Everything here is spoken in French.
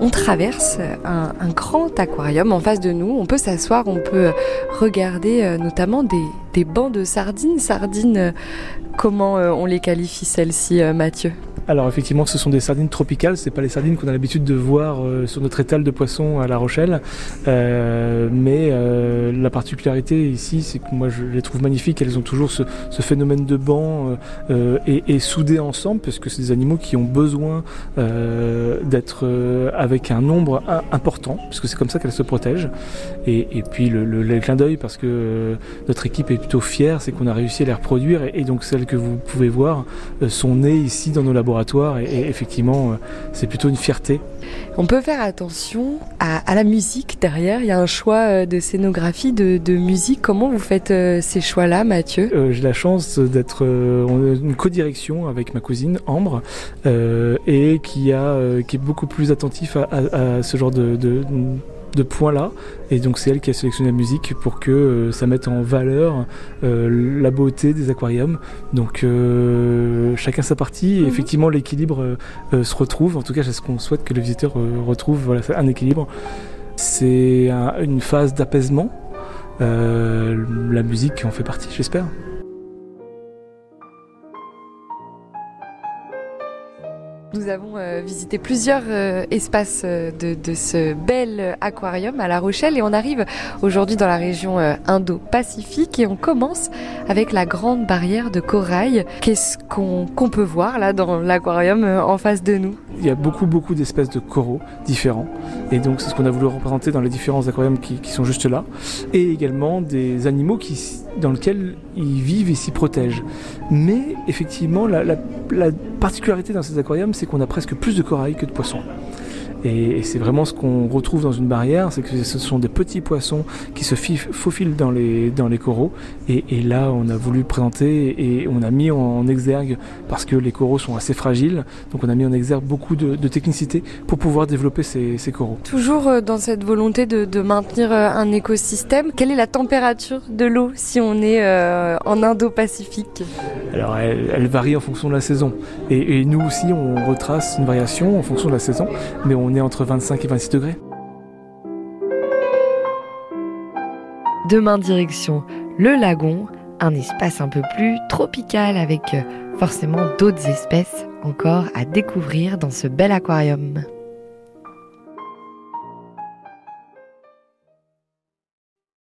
on traverse un, un, grand aquarium en face de nous. On peut s'asseoir, on peut regarder notamment des, des bancs de sardines. Sardines, comment on les qualifie celles-ci, Mathieu? Alors effectivement, ce sont des sardines tropicales, c'est pas les sardines qu'on a l'habitude de voir euh, sur notre étal de poissons à La Rochelle. Euh, mais euh, la particularité ici, c'est que moi je les trouve magnifiques. Elles ont toujours ce, phénomène de banc et, et, soudées ensemble, parce que c'est des animaux qui ont besoin d'être avec un nombre important, parce que c'est comme ça qu'elles se protègent. Et, puis le, le, clin d'œil, parce que notre équipe est plutôt fière, c'est qu'on a réussi à les reproduire. Et, et donc celles que vous pouvez voir sont nées ici dans nos laboratoires et, effectivement euh, c'est plutôt une fierté. On peut faire attention à, la musique derrière, il y a un choix euh, de scénographie, de, musique. Comment vous faites euh, ces choix-là Mathieu? J'ai la chance d'être en une co-direction avec ma cousine Ambre et qui, a, qui est beaucoup plus attentif à, ce genre de de points-là. Et donc c'est elle qui a sélectionné la musique pour que euh, ça mette en valeur euh, la beauté des aquariums. Donc euh, chacun sa partie. Et mhm. effectivement, l'équilibre se retrouve. En tout cas, c'est ce qu'on souhaite que le visiteur retrouve. Voilà, un équilibre. C'est une phase d'apaisement. la musique en fait partie, j'espère. Nous avons euh, visité plusieurs euh, espaces euh, de, ce bel aquarium à La Rochelle et on arrive aujourd'hui dans la région Indo-Pacifique et on commence avec la grande barrière de corail. Qu'est-ce qu'on peut voir là dans l'aquarium en face de nous? Il y a beaucoup beaucoup d'espèces de coraux différents et donc c'est ce qu'on a voulu représenter dans les différents aquariums qui, qui, sont juste là et également des animaux qui, dans lesquels ils vivent et s'y protègent. Mais effectivement la particularité dans ces aquariums c'est qu'on a presque plus de corail que de poissons. Et, c'est vraiment ce qu'on retrouve dans une barrière, c'est que ce sont des petits poissons qui se faufilent dans les, dans les coraux. Et, là, on a voulu présenter et on a mis en exergue, parce que les coraux sont assez fragiles, donc on a mis en exergue beaucoup de, technicité pour pouvoir développer ces, coraux. Toujours euh, dans cette volonté de, maintenir euh, un écosystème, quelle est la température de l'eau si on est euh, en Indo-Pacifique? Elle, varie en fonction de la saison. Et, et nous aussi, on retrace une variation en fonction de la saison, mais on est entre 25 et 26 degrés. Demain direction le lagon, un espace un peu plus tropical avec euh, forcément d'autres espèces encore à découvrir dans ce bel aquarium.